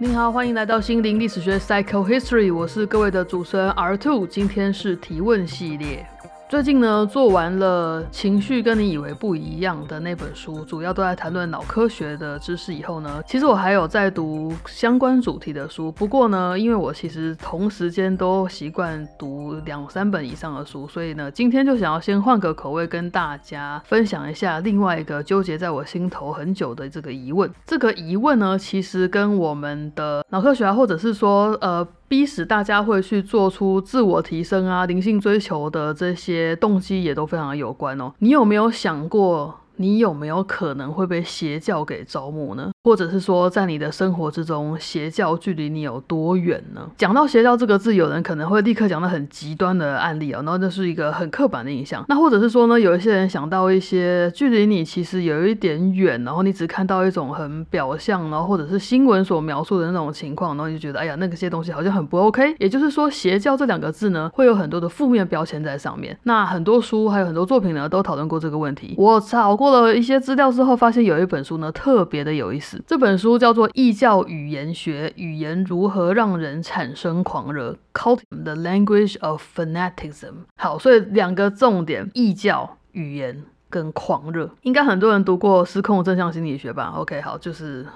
你好，欢迎来到心灵历史学 Psycho History，我是各位的主持人 R Two，今天是提问系列。最近呢，做完了情绪跟你以为不一样的那本书，主要都在谈论脑科学的知识。以后呢，其实我还有在读相关主题的书。不过呢，因为我其实同时间都习惯读两三本以上的书，所以呢，今天就想要先换个口味，跟大家分享一下另外一个纠结在我心头很久的这个疑问。这个疑问呢，其实跟我们的脑科学啊，或者是说呃。逼使大家会去做出自我提升啊、灵性追求的这些动机也都非常有关哦。你有没有想过？你有没有可能会被邪教给招募呢？或者是说，在你的生活之中，邪教距离你有多远呢？讲到邪教这个字，有人可能会立刻讲到很极端的案例啊，然后这是一个很刻板的印象。那或者是说呢，有一些人想到一些距离你其实有一点远，然后你只看到一种很表象，然后或者是新闻所描述的那种情况，然后你就觉得，哎呀，那个些东西好像很不 OK。也就是说，邪教这两个字呢，会有很多的负面标签在上面。那很多书还有很多作品呢，都讨论过这个问题。我找。过了一些资料之后，发现有一本书呢特别的有意思。这本书叫做《异教语言学：语言如何让人产生狂热》（Cult the Language of Fanaticism）。好，所以两个重点：异教语言跟狂热。应该很多人读过《失控正向心理学》吧？OK，好，就是。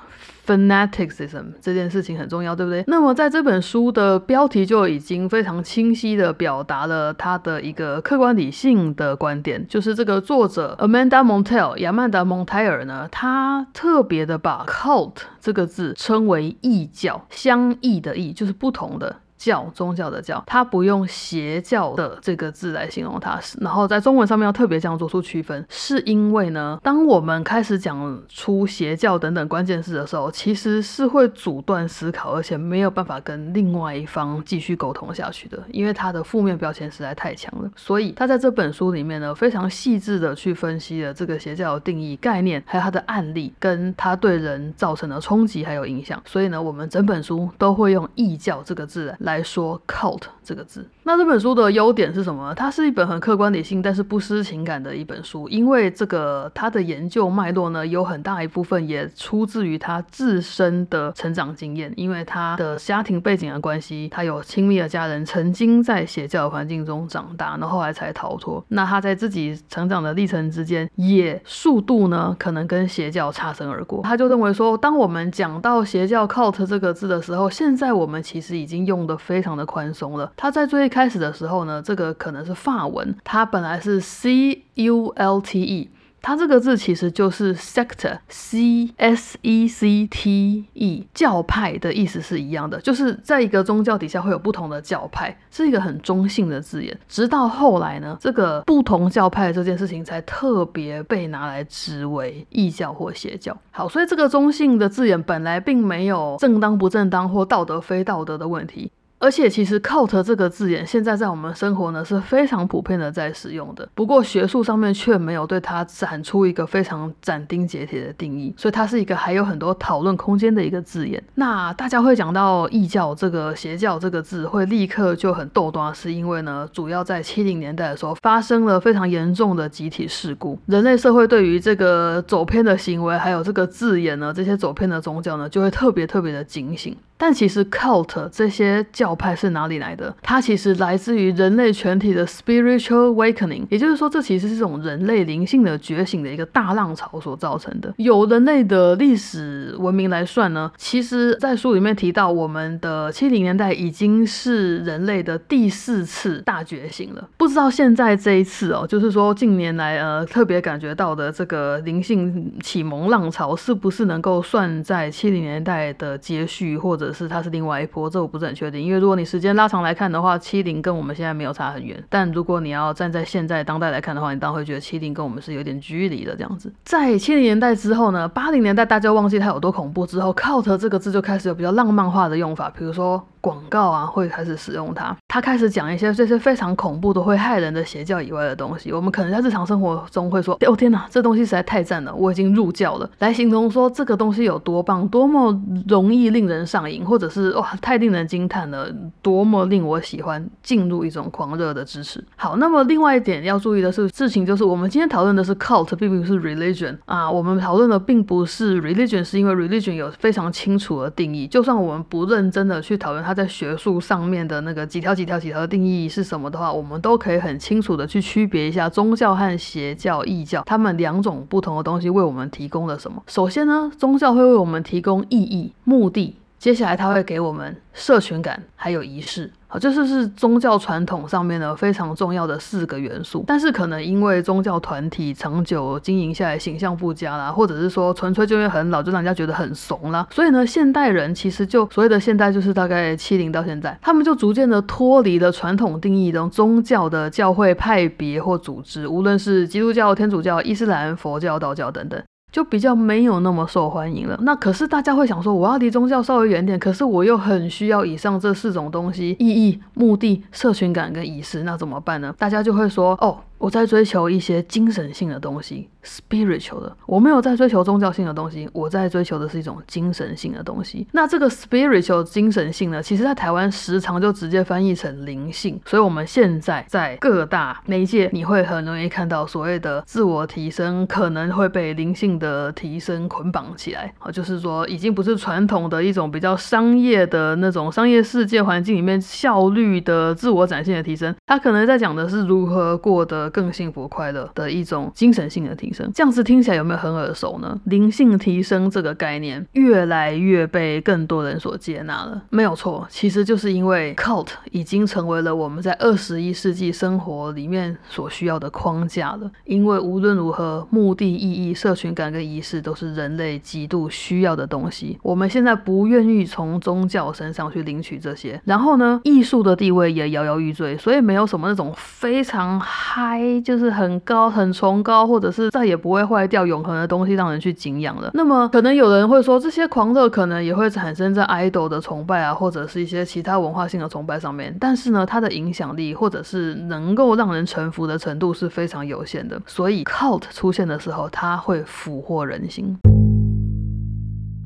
Fanaticism 这件事情很重要，对不对？那么在这本书的标题就已经非常清晰的表达了他的一个客观理性的观点，就是这个作者 Amanda Montel 亚曼达蒙泰尔呢，他特别的把 cult 这个字称为异教，相异的异就是不同的。教宗教的教，它不用邪教的这个字来形容它，然后在中文上面要特别这样做出区分，是因为呢，当我们开始讲出邪教等等关键字的时候，其实是会阻断思考，而且没有办法跟另外一方继续沟通下去的，因为它的负面标签实在太强了。所以他在这本书里面呢，非常细致的去分析了这个邪教的定义、概念，还有它的案例，跟它对人造成的冲击还有影响。所以呢，我们整本书都会用异教这个字来。来说 cult 这个字，那这本书的优点是什么？它是一本很客观理性，但是不失情感的一本书。因为这个它的研究脉络呢，有很大一部分也出自于他自身的成长经验。因为他的家庭背景的关系，他有亲密的家人曾经在邪教环境中长大，然后后来才逃脱。那他在自己成长的历程之间，也速度呢可能跟邪教擦身而过。他就认为说，当我们讲到邪教 cult 这个字的时候，现在我们其实已经用的。非常的宽松了。它在最一开始的时候呢，这个可能是法文，它本来是 C U L T E，它这个字其实就是 sector，C S E C T E，教派的意思是一样的，就是在一个宗教底下会有不同的教派，是一个很中性的字眼。直到后来呢，这个不同教派这件事情才特别被拿来指为异教或邪教。好，所以这个中性的字眼本来并没有正当不正当或道德非道德的问题。而且其实 cult 这个字眼现在在我们生活呢是非常普遍的在使用的，不过学术上面却没有对它展出一个非常斩钉截铁的定义，所以它是一个还有很多讨论空间的一个字眼。那大家会讲到异教这个邪教这个字，会立刻就很逗端，是因为呢，主要在七零年代的时候发生了非常严重的集体事故，人类社会对于这个走偏的行为，还有这个字眼呢，这些走偏的宗教呢，就会特别特别的警醒。但其实 cult 这些教派是哪里来的？它其实来自于人类全体的 spiritual awakening，也就是说，这其实是这种人类灵性的觉醒的一个大浪潮所造成的。有人类的历史文明来算呢，其实在书里面提到，我们的七零年代已经是人类的第四次大觉醒了。不知道现在这一次哦，就是说近年来呃特别感觉到的这个灵性启蒙浪潮，是不是能够算在七零年代的接续或者？是它是另外一波，这我不是很确定，因为如果你时间拉长来看的话，七零跟我们现在没有差很远。但如果你要站在现在当代来看的话，你当然会觉得七零跟我们是有点距离的这样子。在七零年代之后呢，八零年代大家忘记它有多恐怖之后，cult 这个字就开始有比较浪漫化的用法，比如说。广告啊，会开始使用它。它开始讲一些这些非常恐怖的、会害人的邪教以外的东西。我们可能在日常生活中会说：“哦天哪，这东西实在太赞了，我已经入教了。”来形容说这个东西有多棒，多么容易令人上瘾，或者是哇，太令人惊叹了，多么令我喜欢，进入一种狂热的支持。好，那么另外一点要注意的是，事情就是我们今天讨论的是 cult，并不是 religion 啊。我们讨论的并不是 religion，是因为 religion 有非常清楚的定义。就算我们不认真的去讨论它在学术上面的那个几条几条几条的定义是什么的话，我们都可以很清楚的去区别一下宗教和邪教、异教，他们两种不同的东西为我们提供了什么。首先呢，宗教会为我们提供意义、目的。接下来，他会给我们社群感，还有仪式，好，这是是宗教传统上面呢非常重要的四个元素。但是可能因为宗教团体长久经营下来形象不佳啦，或者是说纯粹就因为很老，就让人家觉得很怂啦，所以呢，现代人其实就所谓的现代就是大概七零到现在，他们就逐渐的脱离了传统定义中宗教的教会派别或组织，无论是基督教、天主教、伊斯兰、佛教、道教等等。就比较没有那么受欢迎了。那可是大家会想说，我要离宗教稍微远点，可是我又很需要以上这四种东西：意义、目的、社群感跟仪式，那怎么办呢？大家就会说，哦。我在追求一些精神性的东西，spiritual 的。我没有在追求宗教性的东西，我在追求的是一种精神性的东西。那这个 spiritual 精神性呢，其实在台湾时常就直接翻译成灵性。所以我们现在在各大媒介，你会很容易看到所谓的自我提升可能会被灵性的提升捆绑起来。啊，就是说已经不是传统的一种比较商业的那种商业世界环境里面效率的自我展现的提升，它可能在讲的是如何过得。更幸福快乐的一种精神性的提升，这样子听起来有没有很耳熟呢？灵性提升这个概念越来越被更多人所接纳了，没有错，其实就是因为 cult 已经成为了我们在二十一世纪生活里面所需要的框架了。因为无论如何，目的、意义、社群感跟仪式都是人类极度需要的东西。我们现在不愿意从宗教身上去领取这些，然后呢，艺术的地位也摇摇欲坠，所以没有什么那种非常嗨。就是很高、很崇高，或者是再也不会坏掉、永恒的东西，让人去敬仰了。那么，可能有人会说，这些狂热可能也会产生在 idol 的崇拜啊，或者是一些其他文化性的崇拜上面。但是呢，它的影响力或者是能够让人臣服的程度是非常有限的。所以，cult 出现的时候，它会俘获人心。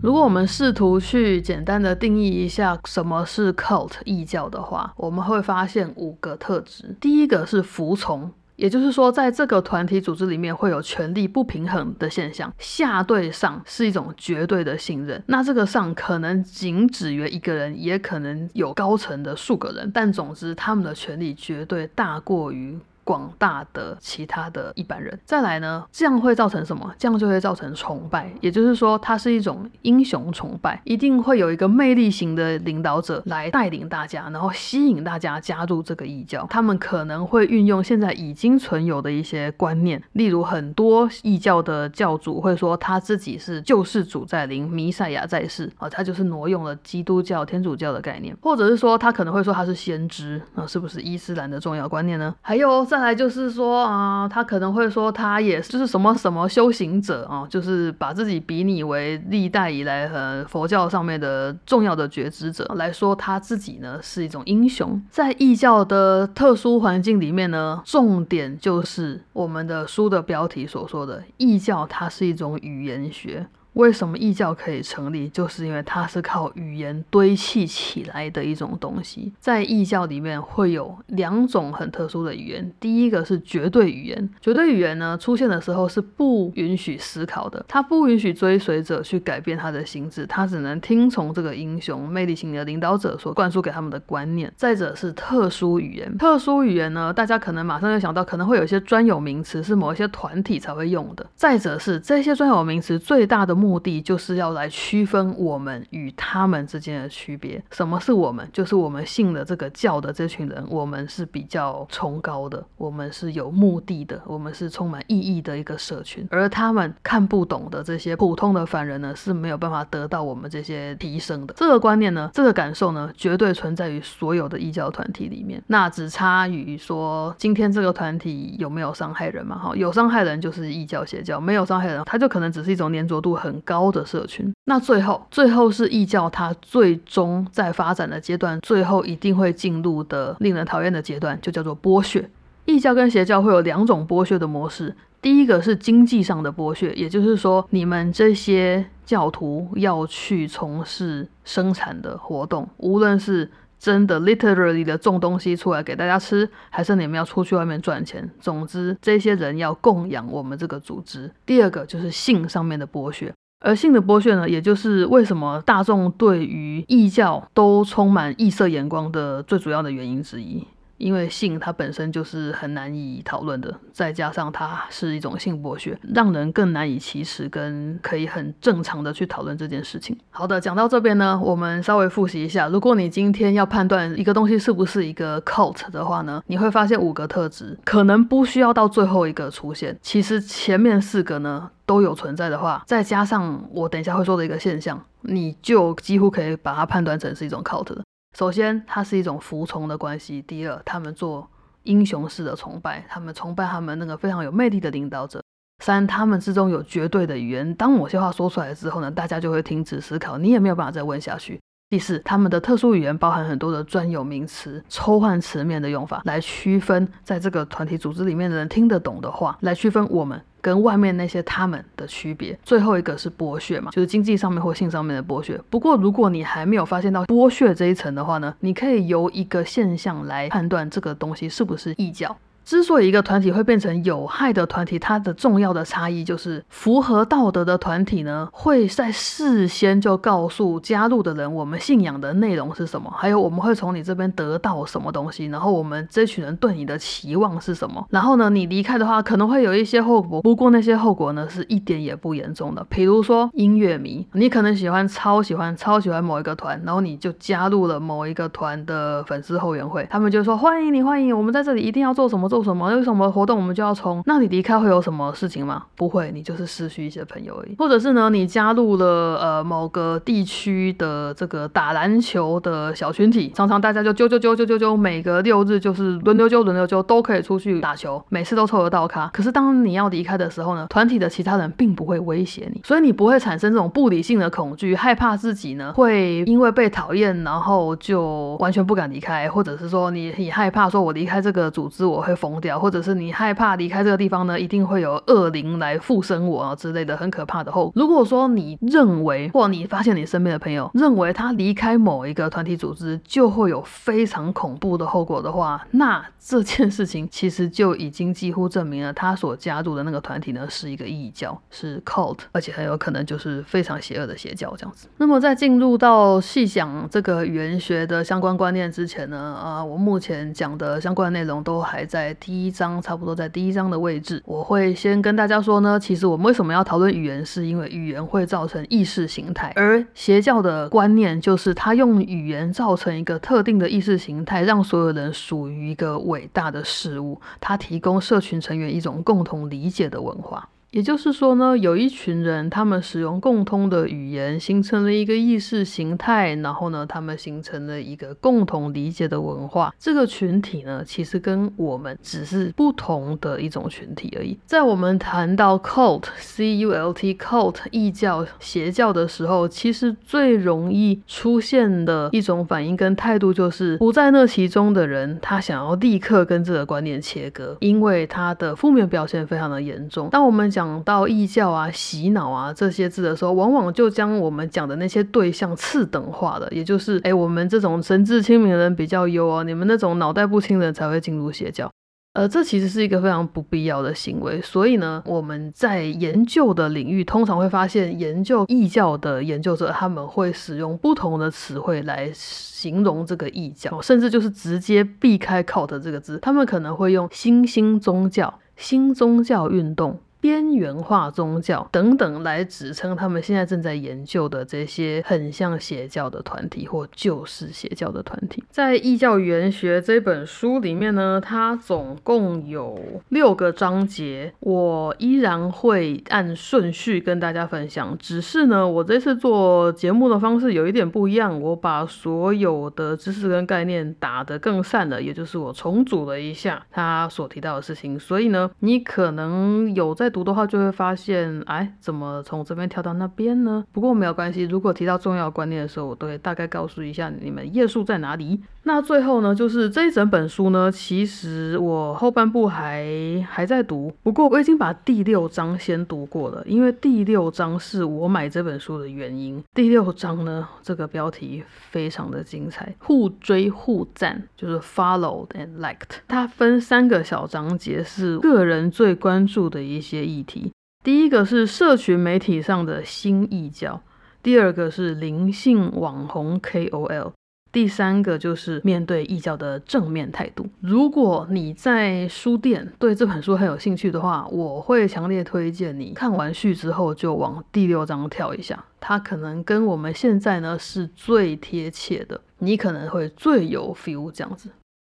如果我们试图去简单的定义一下什么是 cult 异教的话，我们会发现五个特质。第一个是服从。也就是说，在这个团体组织里面会有权力不平衡的现象，下对上是一种绝对的信任。那这个上可能仅止于一个人，也可能有高层的数个人，但总之他们的权力绝对大过于。广大的其他的一般人，再来呢，这样会造成什么？这样就会造成崇拜，也就是说，它是一种英雄崇拜，一定会有一个魅力型的领导者来带领大家，然后吸引大家加入这个异教。他们可能会运用现在已经存有的一些观念，例如很多异教的教主会说他自己是救世主在临，弥赛亚在世啊，他就是挪用了基督教、天主教的概念，或者是说他可能会说他是先知啊，是不是伊斯兰的重要观念呢？还有在。再来就是说啊，他可能会说他也就是什么什么修行者啊，就是把自己比拟为历代以来和佛教上面的重要的觉知者来说，他自己呢是一种英雄。在异教的特殊环境里面呢，重点就是我们的书的标题所说的异教，它是一种语言学。为什么异教可以成立？就是因为它是靠语言堆砌起来的一种东西。在异教里面会有两种很特殊的语言，第一个是绝对语言。绝对语言呢出现的时候是不允许思考的，它不允许追随者去改变他的心智，他只能听从这个英雄魅力型的领导者所灌输给他们的观念。再者是特殊语言，特殊语言呢，大家可能马上就想到可能会有一些专有名词是某一些团体才会用的。再者是这些专有名词最大的目目的就是要来区分我们与他们之间的区别。什么是我们？就是我们信的这个教的这群人，我们是比较崇高的，我们是有目的的，我们是充满意义的一个社群。而他们看不懂的这些普通的凡人呢，是没有办法得到我们这些提升的。这个观念呢，这个感受呢，绝对存在于所有的异教团体里面。那只差于说，今天这个团体有没有伤害人嘛？哈，有伤害人就是异教邪教，没有伤害人，他就可能只是一种粘着度很高的社群，那最后，最后是异教，它最终在发展的阶段，最后一定会进入的令人讨厌的阶段，就叫做剥削。异教跟邪教会有两种剥削的模式，第一个是经济上的剥削，也就是说，你们这些教徒要去从事生产的活动，无论是真的 literally 的种东西出来给大家吃，还是你们要出去外面赚钱？总之，这些人要供养我们这个组织。第二个就是性上面的剥削，而性的剥削呢，也就是为什么大众对于异教都充满异色眼光的最主要的原因之一。因为性它本身就是很难以讨论的，再加上它是一种性剥削，让人更难以启齿，跟可以很正常的去讨论这件事情。好的，讲到这边呢，我们稍微复习一下。如果你今天要判断一个东西是不是一个 cult 的话呢，你会发现五个特质，可能不需要到最后一个出现，其实前面四个呢都有存在的话，再加上我等一下会说的一个现象，你就几乎可以把它判断成是一种 cult 的。首先，它是一种服从的关系。第二，他们做英雄式的崇拜，他们崇拜他们那个非常有魅力的领导者。三，他们之中有绝对的语言，当某些话说出来之后呢，大家就会停止思考，你也没有办法再问下去。第四，他们的特殊语言包含很多的专有名词、抽换词面的用法，来区分在这个团体组织里面的人听得懂的话，来区分我们。跟外面那些他们的区别，最后一个是剥削嘛，就是经济上面或性上面的剥削。不过，如果你还没有发现到剥削这一层的话呢，你可以由一个现象来判断这个东西是不是异教。之所以一个团体会变成有害的团体，它的重要的差异就是符合道德的团体呢，会在事先就告诉加入的人我们信仰的内容是什么，还有我们会从你这边得到什么东西，然后我们这群人对你的期望是什么。然后呢，你离开的话可能会有一些后果，不过那些后果呢是一点也不严重的。比如说音乐迷，你可能喜欢超喜欢超喜欢某一个团，然后你就加入了某一个团的粉丝后援会，他们就说欢迎你欢迎，我们在这里一定要做什么做。做什么？有什么活动我们就要冲？那你离开会有什么事情吗？不会，你就是失去一些朋友而已。或者是呢，你加入了呃某个地区的这个打篮球的小群体，常常大家就揪揪揪揪揪揪，每个六日就是轮流揪轮流揪，都可以出去打球，每次都抽得到卡。可是当你要离开的时候呢，团体的其他人并不会威胁你，所以你不会产生这种不理性的恐惧，害怕自己呢会因为被讨厌，然后就完全不敢离开，或者是说你你害怕说我离开这个组织我会。疯掉，或者是你害怕离开这个地方呢，一定会有恶灵来附身我啊之类的很可怕的后果。如果说你认为，或你发现你身边的朋友认为他离开某一个团体组织就会有非常恐怖的后果的话，那这件事情其实就已经几乎证明了他所加入的那个团体呢是一个异教，是 cult，而且很有可能就是非常邪恶的邪教这样子。那么在进入到细想这个语言学的相关观念之前呢，啊，我目前讲的相关内容都还在。第一章差不多在第一章的位置，我会先跟大家说呢，其实我们为什么要讨论语言，是因为语言会造成意识形态，而邪教的观念就是他用语言造成一个特定的意识形态，让所有人属于一个伟大的事物，他提供社群成员一种共同理解的文化。也就是说呢，有一群人，他们使用共通的语言，形成了一个意识形态，然后呢，他们形成了一个共同理解的文化。这个群体呢，其实跟我们只是不同的一种群体而已。在我们谈到 cult（c u l t cult） 异教、邪教的时候，其实最容易出现的一种反应跟态度，就是不在那其中的人，他想要立刻跟这个观念切割，因为他的负面表现非常的严重。当我们讲讲到异教啊、洗脑啊这些字的时候，往往就将我们讲的那些对象次等化了，也就是，哎，我们这种神志清明的人比较优哦，你们那种脑袋不清的人才会进入邪教。呃，这其实是一个非常不必要的行为。所以呢，我们在研究的领域，通常会发现，研究异教的研究者，他们会使用不同的词汇来形容这个异教，甚至就是直接避开 “cult” 这个字，他们可能会用新兴宗教、新宗教运动。边缘化宗教等等来指称他们现在正在研究的这些很像邪教的团体或就是邪教的团体，在《异教原学》这本书里面呢，它总共有六个章节，我依然会按顺序跟大家分享。只是呢，我这次做节目的方式有一点不一样，我把所有的知识跟概念打得更散了，也就是我重组了一下他所提到的事情。所以呢，你可能有在读的话，就会发现，哎，怎么从这边跳到那边呢？不过没有关系，如果提到重要观念的时候，我都会大概告诉一下你们页数在哪里。那最后呢，就是这一整本书呢，其实我后半部还还在读，不过我已经把第六章先读过了，因为第六章是我买这本书的原因。第六章呢，这个标题非常的精彩，互追互赞，就是 followed and liked。它分三个小章节，是个人最关注的一些议题。第一个是社群媒体上的新异教，第二个是灵性网红 KOL。第三个就是面对异教的正面态度。如果你在书店对这本书很有兴趣的话，我会强烈推荐你看完序之后就往第六章跳一下，它可能跟我们现在呢是最贴切的，你可能会最有 feel 这样子。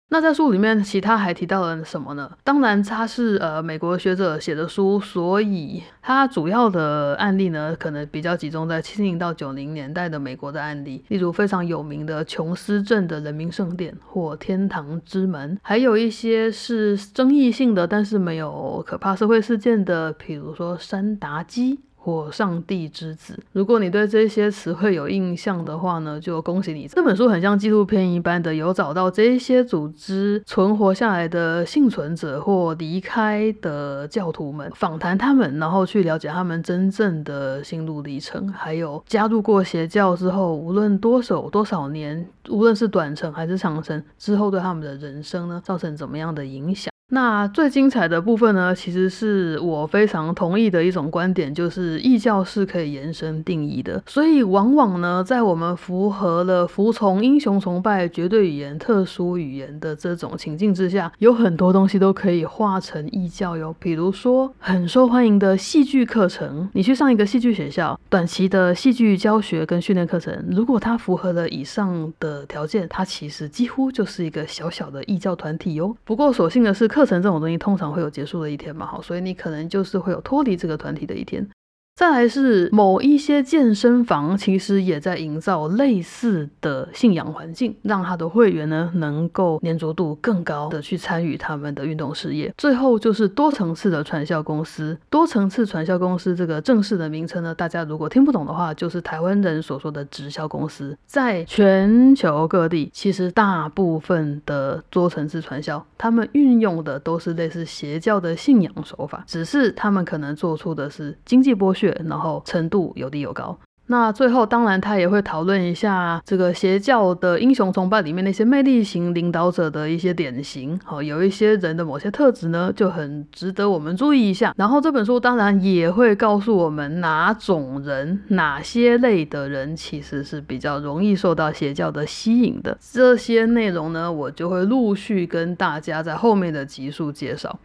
那在书里面，其他还提到了什么呢？当然，他是呃美国学者写的书，所以他主要的案例呢，可能比较集中在七零到九零年代的美国的案例，例如非常有名的琼斯镇的人民圣殿或天堂之门，还有一些是争议性的，但是没有可怕社会事件的，比如说山达基。或上帝之子，如果你对这些词汇有印象的话呢，就恭喜你。这本书很像纪录片一般的，有找到这些组织存活下来的幸存者或离开的教徒们，访谈他们，然后去了解他们真正的心路历程，还有加入过邪教之后，无论多少多少年，无论是短程还是长程之后，对他们的人生呢，造成怎么样的影响。那最精彩的部分呢，其实是我非常同意的一种观点，就是异教是可以延伸定义的。所以往往呢，在我们符合了服从英雄崇拜、绝对语言、特殊语言的这种情境之下，有很多东西都可以化成异教哟。比如说很受欢迎的戏剧课程，你去上一个戏剧学校，短期的戏剧教学跟训练课程，如果它符合了以上的条件，它其实几乎就是一个小小的异教团体哟。不过所幸的是。课程这种东西通常会有结束的一天嘛，好，所以你可能就是会有脱离这个团体的一天。再来是某一些健身房，其实也在营造类似的信仰环境，让他的会员呢能够粘着度更高的去参与他们的运动事业。最后就是多层次的传销公司，多层次传销公司这个正式的名称呢，大家如果听不懂的话，就是台湾人所说的直销公司。在全球各地，其实大部分的多层次传销，他们运用的都是类似邪教的信仰手法，只是他们可能做出的是经济剥削。然后程度有低有高。那最后当然他也会讨论一下这个邪教的英雄崇拜里面那些魅力型领导者的一些典型。好，有一些人的某些特质呢就很值得我们注意一下。然后这本书当然也会告诉我们哪种人、哪些类的人其实是比较容易受到邪教的吸引的。这些内容呢，我就会陆续跟大家在后面的集数介绍。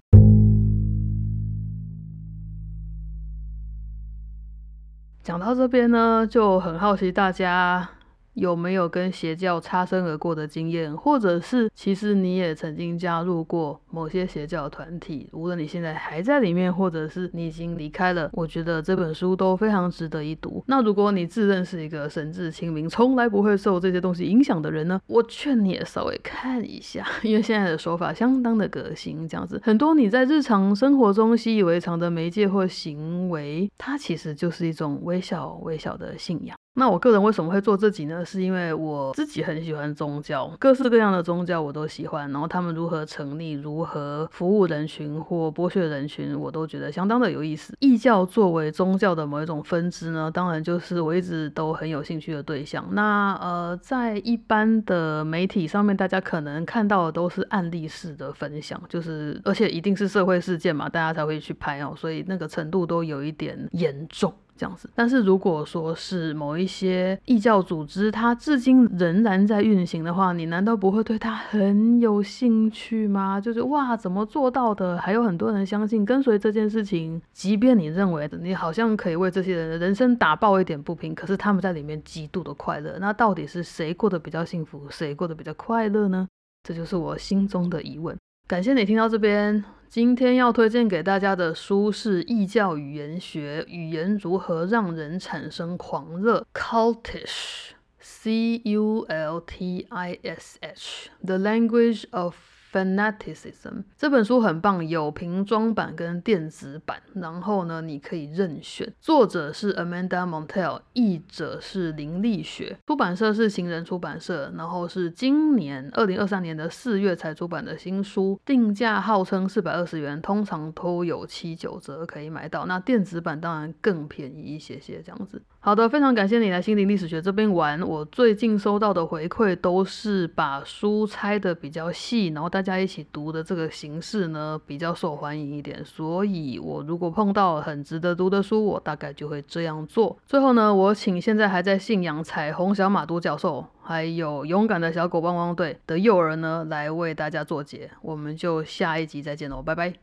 讲到这边呢，就很好奇大家。有没有跟邪教擦身而过的经验，或者是其实你也曾经加入过某些邪教团体？无论你现在还在里面，或者是你已经离开了，我觉得这本书都非常值得一读。那如果你自认是一个神志清明、从来不会受这些东西影响的人呢？我劝你也稍微看一下，因为现在的手法相当的革新，这样子很多你在日常生活中习以为常的媒介或行为，它其实就是一种微小微小的信仰。那我个人为什么会做这集呢？是因为我自己很喜欢宗教，各式各样的宗教我都喜欢。然后他们如何成立、如何服务人群或剥削人群，我都觉得相当的有意思。异教作为宗教的某一种分支呢，当然就是我一直都很有兴趣的对象。那呃，在一般的媒体上面，大家可能看到的都是案例式的分享，就是而且一定是社会事件嘛，大家才会去拍哦，所以那个程度都有一点严重。这样子，但是如果说是某一些异教组织，它至今仍然在运行的话，你难道不会对它很有兴趣吗？就是哇，怎么做到的？还有很多人相信跟随这件事情，即便你认为你好像可以为这些人的人生打爆一点不平，可是他们在里面极度的快乐。那到底是谁过得比较幸福，谁过得比较快乐呢？这就是我心中的疑问。感谢你听到这边。今天要推荐给大家的书是《异教语言学：语言如何让人产生狂热》（Cultish，C U L T I S H），The Language of Fanaticism》。这本书很棒，有瓶装版跟电子版，然后呢，你可以任选。作者是 Amanda Montell，译者是林立雪，出版社是行人出版社，然后是今年二零二三年的四月才出版的新书，定价号称四百二十元，通常都有七九折可以买到。那电子版当然更便宜一些些，这样子。好的，非常感谢你来心灵历史学这边玩。我最近收到的回馈都是把书拆的比较细，然后大家一起读的这个形式呢比较受欢迎一点。所以我如果碰到很值得读的书，我大概就会这样做。最后呢，我请现在还在信仰彩虹小马独角兽，还有勇敢的小狗汪汪队的幼儿呢，来为大家做结。我们就下一集再见喽，拜拜。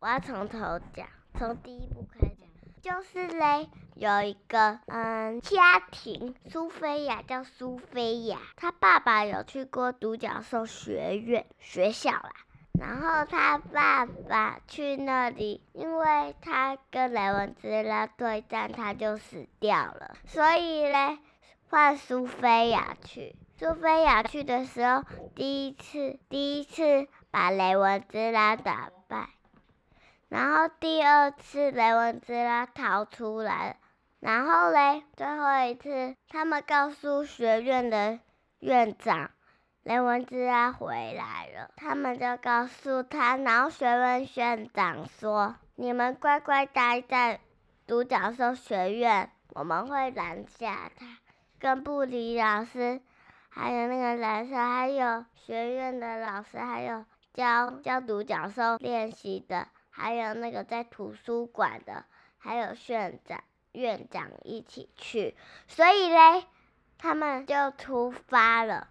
我要从头讲，从第一步开始讲，就是嘞，有一个嗯家庭，苏菲亚叫苏菲亚，她爸爸有去过独角兽学院学校啦，然后他爸爸去那里，因为他跟雷文兹拉对战，他就死掉了，所以嘞换苏菲亚去。苏菲亚去的时候，第一次第一次把雷文兹拉打败。然后第二次雷文兹拉逃出来，然后嘞，最后一次他们告诉学院的院长，雷文兹拉回来了，他们就告诉他，然后学院院长说：“你们乖乖待在独角兽学院，我们会拦下他。”跟布里老师，还有那个蓝色，还有学院的老师，还有教教独角兽练习的。还有那个在图书馆的，还有院长、院长一起去，所以嘞，他们就出发了。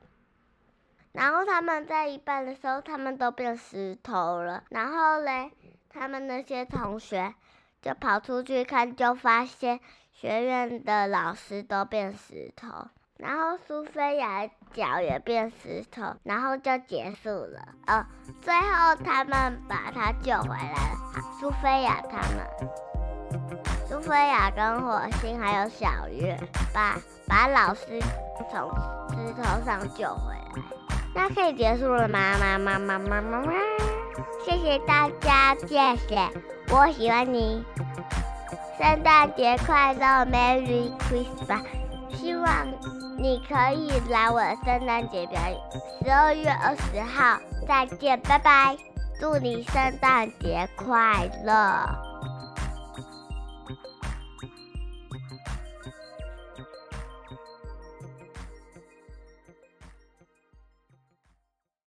然后他们在一半的时候，他们都变石头了。然后嘞，他们那些同学就跑出去看，就发现学院的老师都变石头。然后苏菲亚脚也变石头，然后就结束了。呃，最后他们把他救回来了。苏菲亚他们，苏菲亚跟火星还有小月，把把老师从石头上救回来。那可以结束了吗？妈妈妈妈妈妈，谢谢大家，谢谢，我喜欢你。圣诞节快乐，Merry Christmas！希望。你可以来我的圣诞节表演，十二月二十号，再见，拜拜，祝你圣诞节快乐。